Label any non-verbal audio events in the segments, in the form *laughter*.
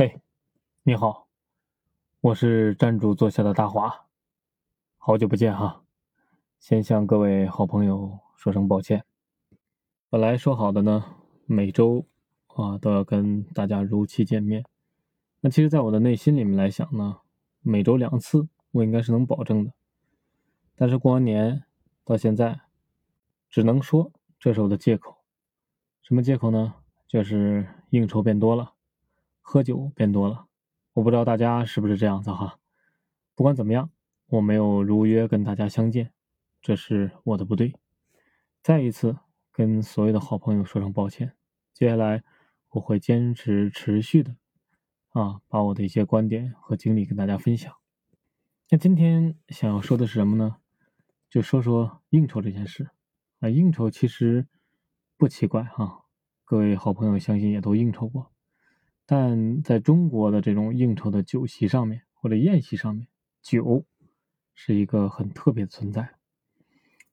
嘿，你好，我是站住坐下的大华，好久不见哈，先向各位好朋友说声抱歉。本来说好的呢，每周啊都要跟大家如期见面。那其实，在我的内心里面来想呢，每周两次我应该是能保证的。但是过完年到现在，只能说这是我的借口。什么借口呢？就是应酬变多了，喝酒变多了。我不知道大家是不是这样子哈。不管怎么样，我没有如约跟大家相见，这是我的不对。再一次跟所有的好朋友说声抱歉。接下来我会坚持持续的啊，把我的一些观点和经历跟大家分享。那今天想要说的是什么呢？就说说应酬这件事。啊，应酬其实不奇怪哈。各位好朋友，相信也都应酬过，但在中国的这种应酬的酒席上面或者宴席上面，酒是一个很特别的存在。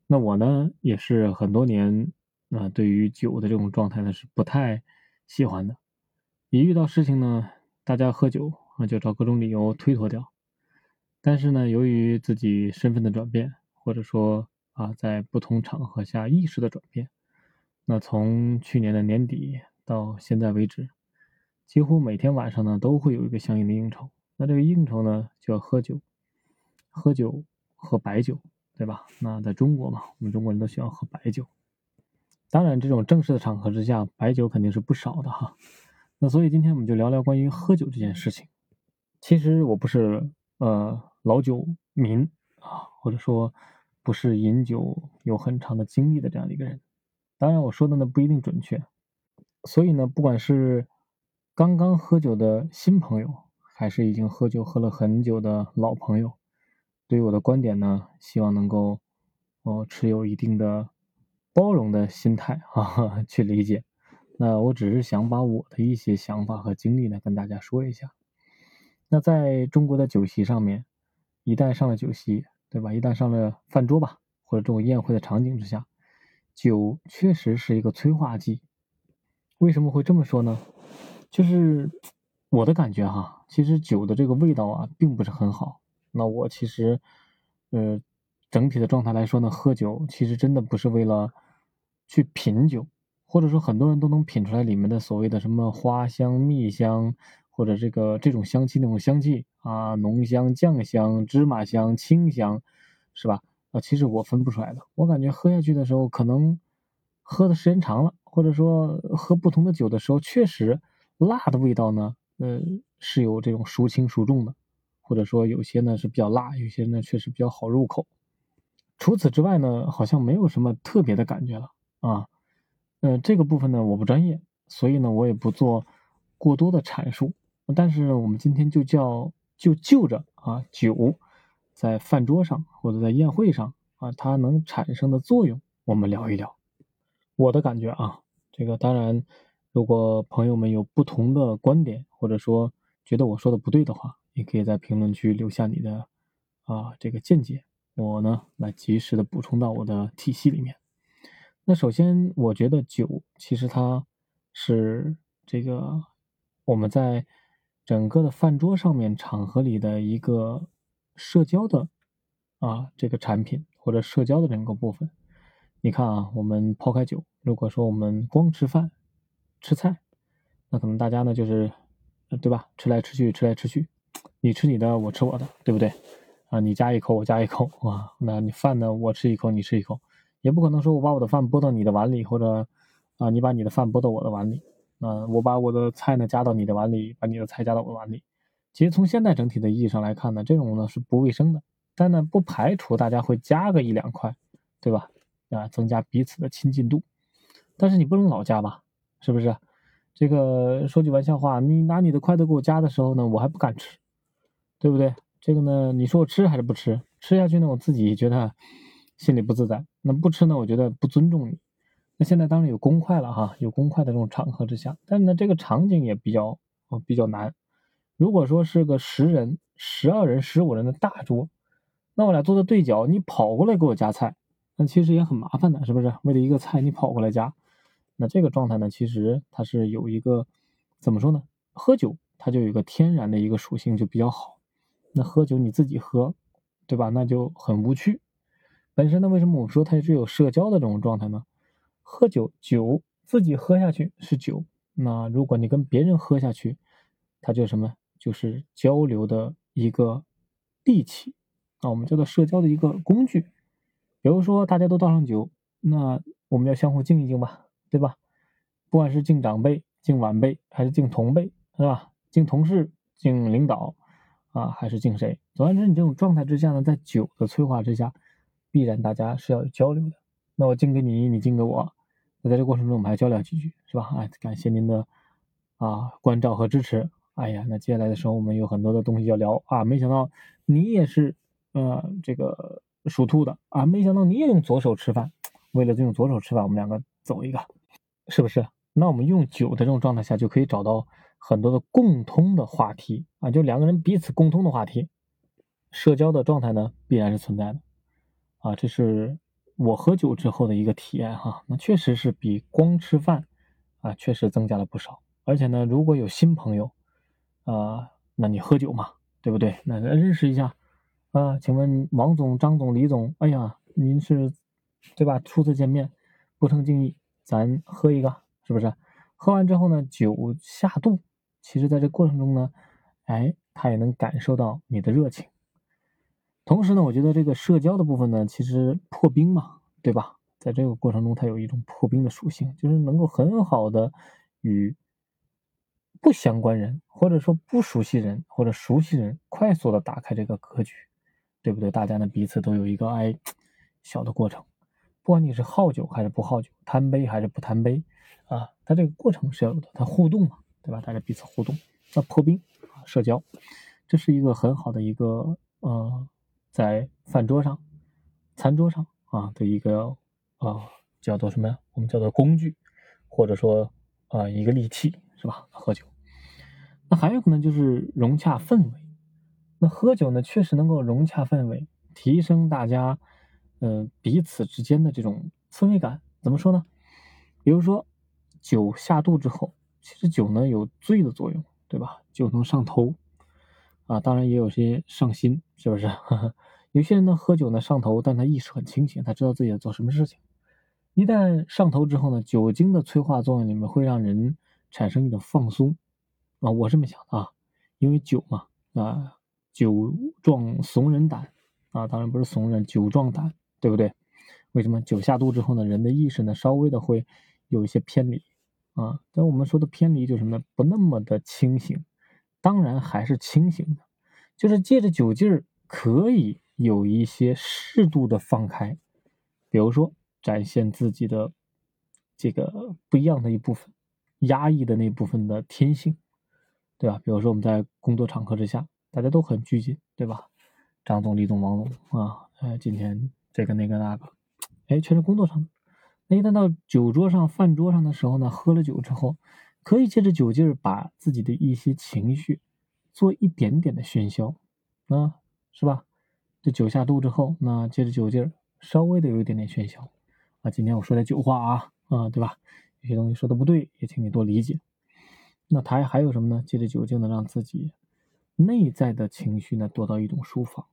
那我呢，也是很多年啊，对于酒的这种状态呢，是不太喜欢的。一遇到事情呢，大家喝酒啊，就找各种理由推脱掉。但是呢，由于自己身份的转变，或者说啊，在不同场合下意识的转变。那从去年的年底到现在为止，几乎每天晚上呢都会有一个相应的应酬。那这个应酬呢就要喝酒，喝酒喝白酒，对吧？那在中国嘛，我们中国人都喜欢喝白酒。当然，这种正式的场合之下，白酒肯定是不少的哈。那所以今天我们就聊聊关于喝酒这件事情。其实我不是呃老酒民啊，或者说不是饮酒有很长的经历的这样的一个人。当然，我说的呢不一定准确，所以呢，不管是刚刚喝酒的新朋友，还是已经喝酒喝了很久的老朋友，对于我的观点呢，希望能够哦持有一定的包容的心态 *laughs* 啊去理解。那我只是想把我的一些想法和经历呢跟大家说一下。那在中国的酒席上面，一旦上了酒席，对吧？一旦上了饭桌吧，或者这种宴会的场景之下。酒确实是一个催化剂，为什么会这么说呢？就是我的感觉哈，其实酒的这个味道啊，并不是很好。那我其实，呃，整体的状态来说呢，喝酒其实真的不是为了去品酒，或者说很多人都能品出来里面的所谓的什么花香、蜜香，或者这个这种香气那种香气啊，浓香、酱香、芝麻香、清香，是吧？啊，其实我分不出来的。我感觉喝下去的时候，可能喝的时间长了，或者说喝不同的酒的时候，确实辣的味道呢，呃，是有这种孰轻孰重的，或者说有些呢是比较辣，有些呢确实比较好入口。除此之外呢，好像没有什么特别的感觉了啊。呃，这个部分呢我不专业，所以呢我也不做过多的阐述。但是我们今天就叫就就着啊酒。在饭桌上或者在宴会上啊，它能产生的作用，我们聊一聊。我的感觉啊，这个当然，如果朋友们有不同的观点，或者说觉得我说的不对的话，也可以在评论区留下你的啊这个见解，我呢来及时的补充到我的体系里面。那首先，我觉得酒其实它是这个我们在整个的饭桌上面场合里的一个。社交的啊，这个产品或者社交的整个部分，你看啊，我们抛开酒，如果说我们光吃饭、吃菜，那可能大家呢就是，对吧？吃来吃去，吃来吃去，你吃你的，我吃我的，对不对？啊，你夹一口，我夹一口，啊，那你饭呢，我吃一口，你吃一口，也不可能说我把我的饭拨到你的碗里，或者啊，你把你的饭拨到我的碗里，啊，我把我的菜呢夹到你的碗里，把你的菜夹到我的碗里。其实从现在整体的意义上来看呢，这种呢是不卫生的，但呢不排除大家会加个一两块，对吧？啊，增加彼此的亲近度。但是你不能老加吧，是不是？这个说句玩笑话，你拿你的筷子给我夹的时候呢，我还不敢吃，对不对？这个呢，你说我吃还是不吃？吃下去呢，我自己觉得心里不自在；那不吃呢，我觉得不尊重你。那现在当然有公筷了哈，有公筷的这种场合之下，但呢这个场景也比较哦比较难。如果说是个十人、十二人、十五人的大桌，那我俩坐在对角，你跑过来给我夹菜，那其实也很麻烦的，是不是？为了一个菜你跑过来夹，那这个状态呢，其实它是有一个怎么说呢？喝酒它就有一个天然的一个属性就比较好。那喝酒你自己喝，对吧？那就很无趣。本身呢，为什么我们说它是有社交的这种状态呢？喝酒，酒自己喝下去是酒，那如果你跟别人喝下去，它就什么？就是交流的一个利器啊，我们叫做社交的一个工具。比如说大家都倒上酒，那我们要相互敬一敬吧，对吧？不管是敬长辈、敬晚辈，还是敬同辈，是吧？敬同事、敬领导啊，还是敬谁？总而言之，你这种状态之下呢，在酒的催化之下，必然大家是要有交流的。那我敬给你，你敬给我，那在这过程中我们还交流几句，是吧？哎，感谢您的啊关照和支持。哎呀，那接下来的时候我们有很多的东西要聊啊！没想到你也是呃这个属兔的啊！没想到你也用左手吃饭，为了用左手吃饭，我们两个走一个，是不是？那我们用酒的这种状态下，就可以找到很多的共通的话题啊！就两个人彼此共通的话题，社交的状态呢必然是存在的啊！这是我喝酒之后的一个体验哈，那确实是比光吃饭啊确实增加了不少，而且呢，如果有新朋友。啊，那你喝酒嘛，对不对？那认识一下啊，请问王总、张总、李总，哎呀，您是对吧？初次见面，不成敬意，咱喝一个，是不是？喝完之后呢，酒下肚，其实在这过程中呢，哎，他也能感受到你的热情。同时呢，我觉得这个社交的部分呢，其实破冰嘛，对吧？在这个过程中，它有一种破冰的属性，就是能够很好的与。不相关人，或者说不熟悉人，或者熟悉人，快速的打开这个格局，对不对？大家呢彼此都有一个哎小的过程，不管你是好酒还是不好酒，贪杯还是不贪杯啊，它这个过程是要有的，它互动嘛，对吧？大家彼此互动，叫破冰啊，社交，这是一个很好的一个呃，在饭桌上、餐桌上啊的一个啊叫做什么呀？我们叫做工具，或者说啊一个利器。是吧？喝酒，那还有可能就是融洽氛围。那喝酒呢，确实能够融洽氛围，提升大家，呃，彼此之间的这种氛围感。怎么说呢？比如说，酒下肚之后，其实酒呢有醉的作用，对吧？酒能上头，啊，当然也有些上心，是不是？*laughs* 有些人呢喝酒呢上头，但他意识很清醒，他知道自己在做什么事情。一旦上头之后呢，酒精的催化作用里面会让人。产生一种放松啊，我这么想的啊，因为酒嘛啊，酒壮怂人胆啊，当然不是怂人，酒壮胆，对不对？为什么酒下肚之后呢，人的意识呢稍微的会有一些偏离啊？但我们说的偏离就是什么呢？不那么的清醒，当然还是清醒的，就是借着酒劲儿可以有一些适度的放开，比如说展现自己的这个不一样的一部分。压抑的那部分的天性，对吧？比如说我们在工作场合之下，大家都很拘谨，对吧？张总、李总、王总啊，呃，今天这个那个那个，哎，全是工作上的。那一旦到酒桌上、饭桌上的时候呢，喝了酒之后，可以借着酒劲儿把自己的一些情绪做一点点的喧嚣，啊，是吧？这酒下肚之后，那借着酒劲儿稍微的有一点点喧嚣，啊，今天我说点酒话啊，啊，对吧？有些东西说的不对，也请你多理解。那他还有什么呢？借着酒劲呢，让自己内在的情绪呢得到一种舒放。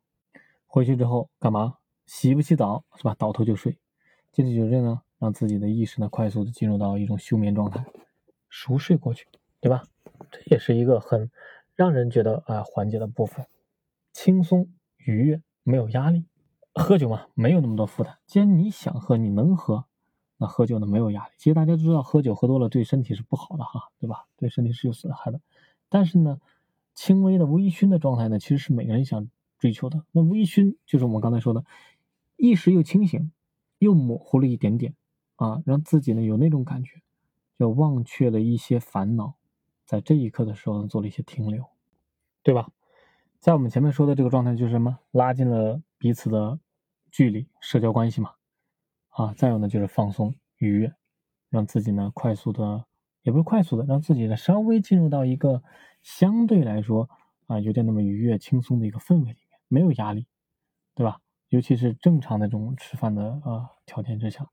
回去之后干嘛？洗不洗澡是吧？倒头就睡。借着酒劲呢，让自己的意识呢快速的进入到一种休眠状态，熟睡过去，对吧？这也是一个很让人觉得啊缓解的部分，轻松愉悦，没有压力。喝酒嘛，没有那么多负担。既然你想喝，你能喝。那喝酒呢没有压力，其实大家都知道喝酒喝多了对身体是不好的哈，对吧？对身体是有损害的。但是呢，轻微的微醺的状态呢，其实是每个人想追求的。那微醺就是我们刚才说的，意识又清醒，又模糊了一点点啊，让自己呢有那种感觉，就忘却了一些烦恼，在这一刻的时候呢做了一些停留，对吧？在我们前面说的这个状态就是什么？拉近了彼此的距离，社交关系嘛。啊，再有呢就是放松愉悦，让自己呢快速的，也不是快速的，让自己呢稍微进入到一个相对来说啊有点那么愉悦轻松的一个氛围里面，没有压力，对吧？尤其是正常的这种吃饭的啊条件之下，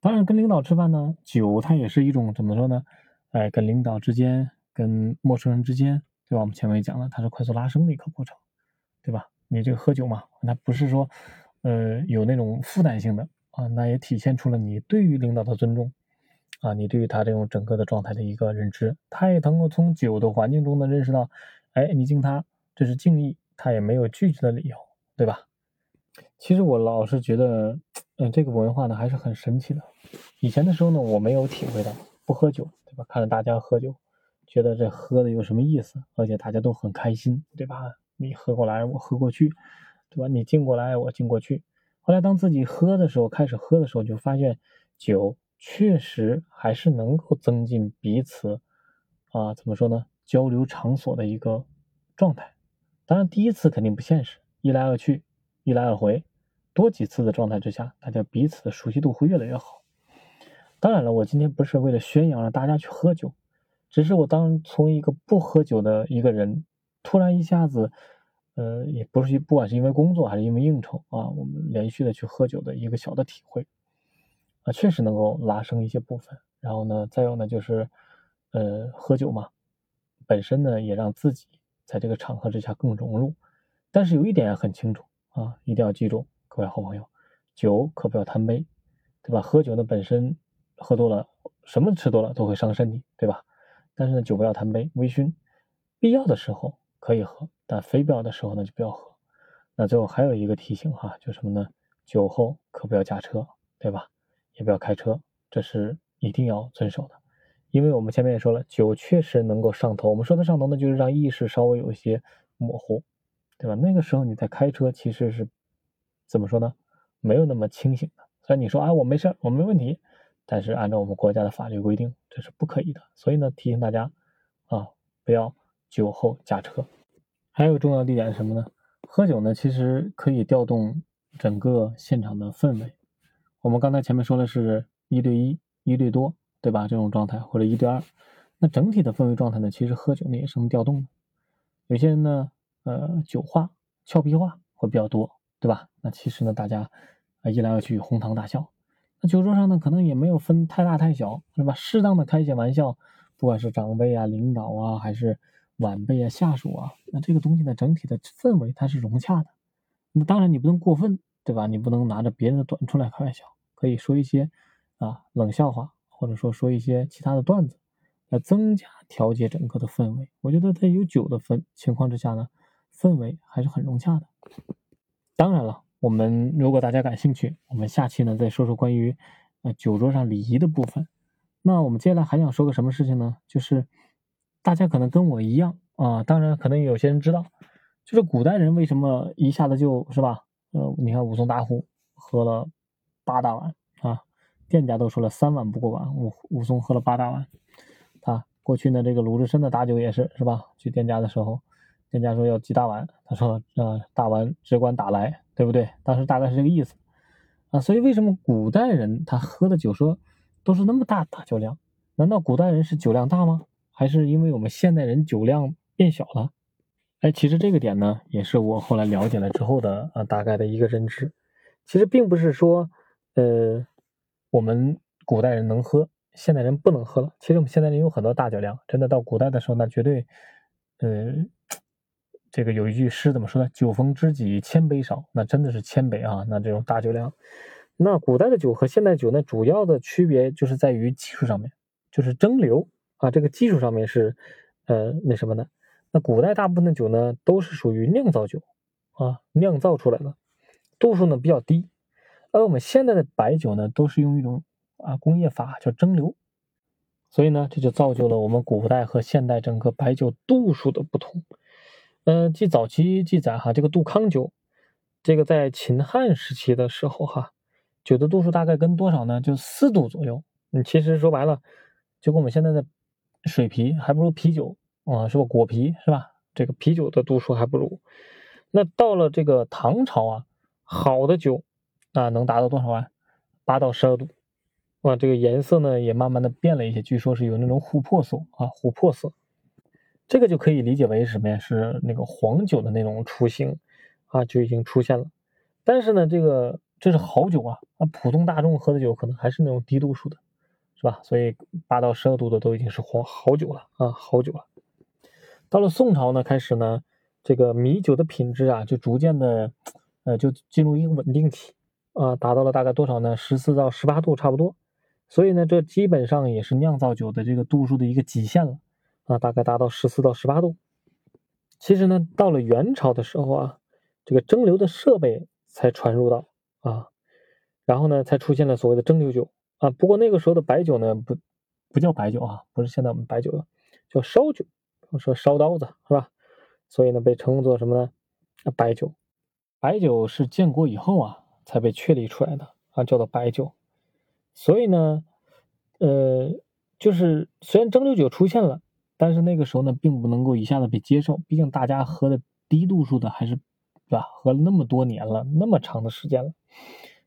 当然跟领导吃饭呢，酒它也是一种怎么说呢？哎，跟领导之间、跟陌生人之间对吧？我们前面也讲了，它是快速拉升的一个过程，对吧？你这个喝酒嘛，那不是说，呃，有那种负担性的啊，那也体现出了你对于领导的尊重啊，你对于他这种整个的状态的一个认知，他也能够从酒的环境中呢认识到，哎，你敬他这是敬意，他也没有拒绝的理由，对吧？其实我老是觉得，嗯，这个文化呢还是很神奇的。以前的时候呢，我没有体会到不喝酒，对吧？看着大家喝酒，觉得这喝的有什么意思？而且大家都很开心，对吧？你喝过来，我喝过去，对吧？你敬过来，我敬过去。后来当自己喝的时候，开始喝的时候，就发现酒确实还是能够增进彼此啊，怎么说呢？交流场所的一个状态。当然，第一次肯定不现实，一来二去。一来二回，多几次的状态之下，大家彼此的熟悉度会越来越好。当然了，我今天不是为了宣扬让大家去喝酒，只是我当从一个不喝酒的一个人，突然一下子，呃，也不是不管是因为工作还是因为应酬啊，我们连续的去喝酒的一个小的体会，啊，确实能够拉升一些部分。然后呢，再有呢，就是，呃，喝酒嘛，本身呢也让自己在这个场合之下更融入。但是有一点很清楚。啊，一定要记住，各位好朋友，酒可不要贪杯，对吧？喝酒呢本身喝多了，什么吃多了都会伤身体，对吧？但是呢，酒不要贪杯，微醺，必要的时候可以喝，但非必要的时候呢就不要喝。那最后还有一个提醒哈，就什么呢？酒后可不要驾车，对吧？也不要开车，这是一定要遵守的。因为我们前面也说了，酒确实能够上头。我们说的上头呢，就是让意识稍微有一些模糊。对吧？那个时候你在开车，其实是怎么说呢？没有那么清醒的。虽然你说啊，我没事，我没问题，但是按照我们国家的法律规定，这是不可以的。所以呢，提醒大家啊，不要酒后驾车。还有重要的一点是什么呢？喝酒呢，其实可以调动整个现场的氛围。我们刚才前面说的是一对一、一对多，对吧？这种状态或者一对二，那整体的氛围状态呢，其实喝酒呢也是能调动的。有些人呢。呃，酒话、俏皮话会比较多，对吧？那其实呢，大家啊一来二去哄堂大笑。那酒桌上呢，可能也没有分太大太小，对吧？适当的开一些玩笑，不管是长辈啊、领导啊，还是晚辈啊、下属啊，那这个东西呢，整体的氛围它是融洽的。那当然你不能过分，对吧？你不能拿着别人的短处来开玩笑，可以说一些啊冷笑话，或者说说一些其他的段子，来增加调节整个的氛围。我觉得在有酒的氛情况之下呢。氛围还是很融洽的。当然了，我们如果大家感兴趣，我们下期呢再说说关于呃酒桌上礼仪的部分。那我们接下来还想说个什么事情呢？就是大家可能跟我一样啊，当然可能有些人知道，就是古代人为什么一下子就是吧？呃，你看武松打虎喝了八大碗啊，店家都说了三碗不过碗，武武松喝了八大碗。啊，过去呢这个鲁智深的打酒也是是吧？去店家的时候。人家说要几大碗，他说啊，大碗只管打来，对不对？当时大概是这个意思啊。所以为什么古代人他喝的酒说都是那么大大酒量？难道古代人是酒量大吗？还是因为我们现代人酒量变小了？哎，其实这个点呢，也是我后来了解了之后的啊，大概的一个认知。其实并不是说，呃，我们古代人能喝，现代人不能喝了。其实我们现代人有很多大酒量，真的到古代的时候，那绝对，呃。这个有一句诗怎么说呢？酒逢知己千杯少，那真的是千杯啊！那这种大酒量，那古代的酒和现代酒呢，主要的区别就是在于技术上面，就是蒸馏啊，这个技术上面是，呃，那什么呢？那古代大部分的酒呢，都是属于酿造酒啊，酿造出来的，度数呢比较低，而我们现在的白酒呢，都是用一种啊工业法叫蒸馏，所以呢，这就造就了我们古代和现代整个白酒度数的不同。嗯，据早期记载哈，这个杜康酒，这个在秦汉时期的时候哈，酒的度数大概跟多少呢？就四度左右。你其实说白了，就跟我们现在的水啤还不如啤酒啊，是吧？果啤是吧？这个啤酒的度数还不如。那到了这个唐朝啊，好的酒啊能达到多少啊？八到十二度。哇，这个颜色呢也慢慢的变了一些，据说是有那种琥珀色啊，琥珀色。这个就可以理解为什么呀？是那个黄酒的那种雏形啊，就已经出现了。但是呢，这个这是好酒啊，啊，普通大众喝的酒可能还是那种低度数的，是吧？所以八到十二度的都已经是黄好酒了啊，好酒了。到了宋朝呢，开始呢，这个米酒的品质啊，就逐渐的，呃，就进入一个稳定期啊，达到了大概多少呢？十四到十八度差不多。所以呢，这基本上也是酿造酒的这个度数的一个极限了啊，大概达到十四到十八度。其实呢，到了元朝的时候啊，这个蒸馏的设备才传入到啊，然后呢，才出现了所谓的蒸馏酒啊。不过那个时候的白酒呢，不不叫白酒啊，不是现在我们白酒了，叫烧酒，说烧刀子是吧？所以呢，被称作什么呢？白酒。白酒是建国以后啊才被确立出来的啊，叫做白酒。所以呢，呃，就是虽然蒸馏酒出现了。但是那个时候呢，并不能够一下子被接受，毕竟大家喝的低度数的还是，对吧？喝了那么多年了，那么长的时间了，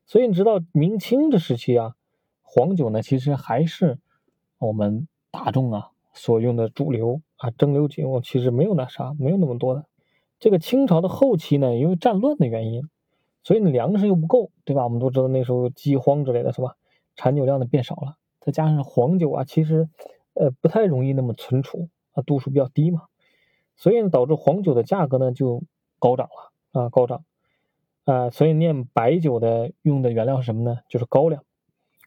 所以你知道明清这时期啊，黄酒呢其实还是我们大众啊所用的主流啊，蒸馏酒其实没有那啥，没有那么多的。这个清朝的后期呢，因为战乱的原因，所以粮食又不够，对吧？我们都知道那时候饥荒之类的是吧？产酒量呢变少了，再加上黄酒啊，其实。呃，不太容易那么存储啊，度数比较低嘛，所以呢，导致黄酒的价格呢就高涨了啊，高涨啊，所以酿白酒的用的原料是什么呢？就是高粱，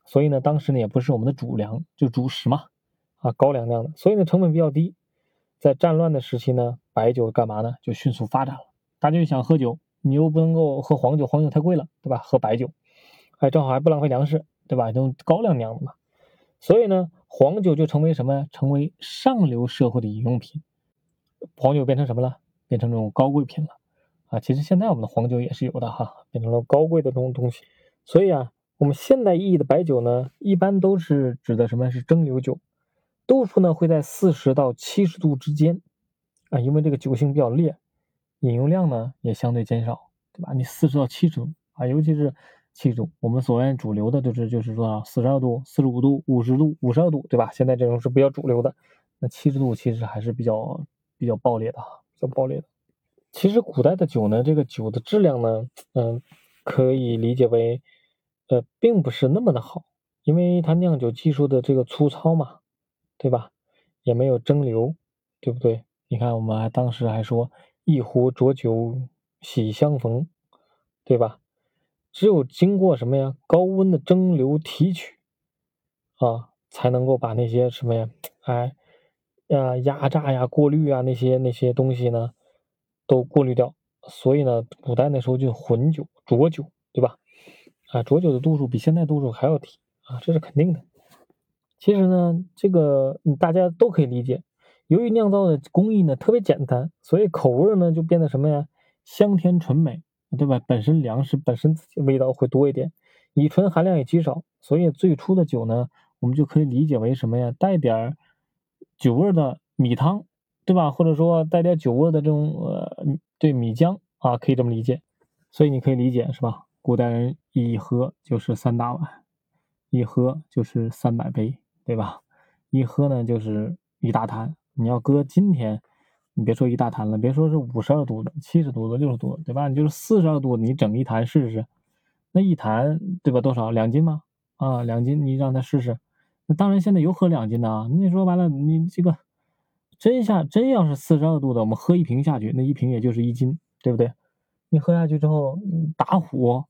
所以呢，当时呢也不是我们的主粮，就主食嘛啊，高粱酿的，所以呢成本比较低，在战乱的时期呢，白酒干嘛呢？就迅速发展了，大家就想喝酒，你又不能够喝黄酒，黄酒太贵了，对吧？喝白酒，哎，正好还不浪费粮食，对吧？用高粱酿的嘛，所以呢。黄酒就成为什么？成为上流社会的饮用品。黄酒变成什么了？变成这种高贵品了啊！其实现在我们的黄酒也是有的哈，变成了高贵的这种东西。所以啊，我们现代意义的白酒呢，一般都是指的什么是蒸馏酒，度数呢会在四十到七十度之间啊，因为这个酒性比较烈，饮用量呢也相对减少，对吧？你四十到七十度啊，尤其是。七十度，我们所谓主流的就是就是说四十二度、四十五度、五十度、五十二度，对吧？现在这种是比较主流的。那七十度其实还是比较比较暴烈的，比较暴烈的。其实古代的酒呢，这个酒的质量呢，嗯，可以理解为，呃，并不是那么的好，因为它酿酒技术的这个粗糙嘛，对吧？也没有蒸馏，对不对？你看我们还当时还说一壶浊酒喜相逢，对吧？只有经过什么呀？高温的蒸馏提取啊，才能够把那些什么呀？哎，呀压榨呀、过滤啊那些那些东西呢，都过滤掉。所以呢，古代那时候就混酒、浊酒，对吧？啊，浊酒的度数比现在度数还要低啊，这是肯定的。其实呢，这个大家都可以理解。由于酿造的工艺呢特别简单，所以口味呢就变得什么呀？香甜醇美。对吧？本身粮食本身味道会多一点，乙醇含量也极少，所以最初的酒呢，我们就可以理解为什么呀？带点儿酒味的米汤，对吧？或者说带点酒味的这种呃，对米浆啊，可以这么理解。所以你可以理解是吧？古代人一喝就是三大碗，一喝就是三百杯，对吧？一喝呢就是一大坛。你要搁今天。你别说一大坛了，别说是五十二度的、七十度的、六十度，对吧？你就是四十二度，你整一坛试试，那一坛对吧？多少两斤吗？啊，两斤，你让他试试。那当然，现在有喝两斤的啊。你说完了，你这个真下真要是四十二度的，我们喝一瓶下去，那一瓶也就是一斤，对不对？你喝下去之后打虎，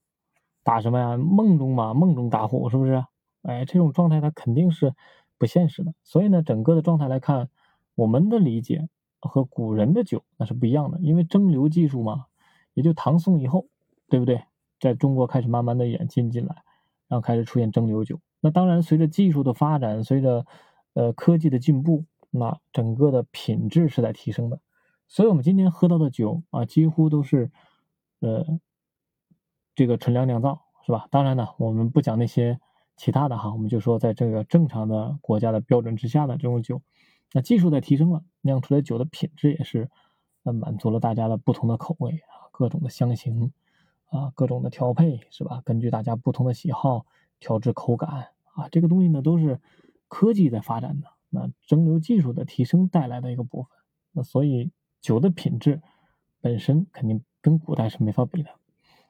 打什么呀？梦中嘛，梦中打虎，是不是？哎，这种状态它肯定是不现实的。所以呢，整个的状态来看，我们的理解。和古人的酒那是不一样的，因为蒸馏技术嘛，也就唐宋以后，对不对？在中国开始慢慢的演进进来，然后开始出现蒸馏酒。那当然，随着技术的发展，随着呃科技的进步，那整个的品质是在提升的。所以我们今天喝到的酒啊，几乎都是呃这个纯粮酿造，是吧？当然呢，我们不讲那些其他的哈，我们就说在这个正常的国家的标准之下的这种酒。那技术在提升了，酿出来酒的品质也是，呃，满足了大家的不同的口味啊，各种的香型啊，各种的调配是吧？根据大家不同的喜好调制口感啊，这个东西呢都是科技在发展的，那蒸馏技术的提升带来的一个部分。那所以酒的品质本身肯定跟古代是没法比的。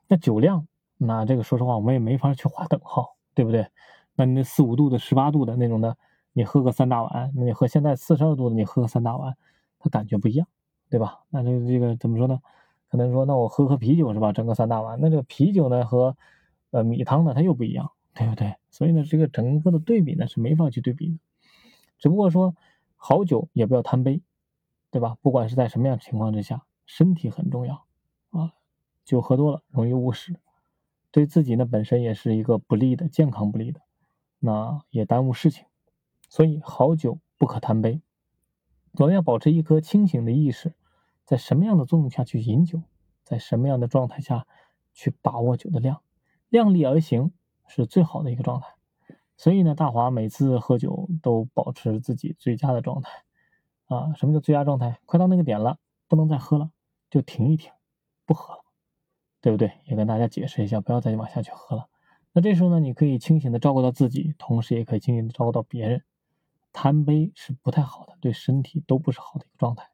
那酒量，那这个说实话我们也没法去划等号，对不对？那你那四五度的、十八度的那种的。你喝个三大碗，那你喝现在四十二度的，你喝个三大碗，它感觉不一样，对吧？那这这个怎么说呢？可能说，那我喝喝啤酒是吧？整个三大碗，那这个啤酒呢和呃米汤呢，它又不一样，对不对？所以呢，这个整个的对比呢是没法去对比的。只不过说，好酒也不要贪杯，对吧？不管是在什么样的情况之下，身体很重要啊。酒喝多了容易误事，对自己呢本身也是一个不利的，健康不利的，那也耽误事情。所以好酒不可贪杯。我们要保持一颗清醒的意识，在什么样的作用下去饮酒，在什么样的状态下去把握酒的量，量力而行是最好的一个状态。所以呢，大华每次喝酒都保持自己最佳的状态。啊，什么叫最佳状态？快到那个点了，不能再喝了，就停一停，不喝了，对不对？也跟大家解释一下，不要再往下去喝了。那这时候呢，你可以清醒的照顾到自己，同时也可以清醒的照顾到别人。贪杯是不太好的，对身体都不是好的一个状态。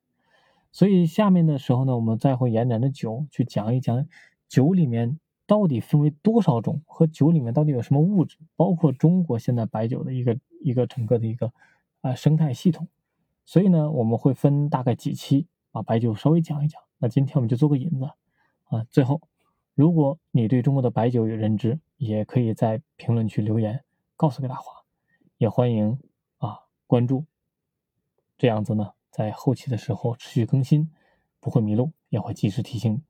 所以下面的时候呢，我们再会延展着酒去讲一讲酒里面到底分为多少种，和酒里面到底有什么物质，包括中国现在白酒的一个一个整个的一个啊生态系统。所以呢，我们会分大概几期把白酒稍微讲一讲。那今天我们就做个引子啊。最后，如果你对中国的白酒有认知，也可以在评论区留言告诉给大华，也欢迎。关注，这样子呢，在后期的时候持续更新，不会迷路，也会及时提醒你。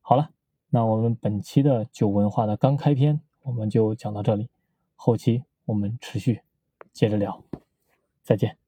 好了，那我们本期的酒文化的刚开篇，我们就讲到这里，后期我们持续接着聊，再见。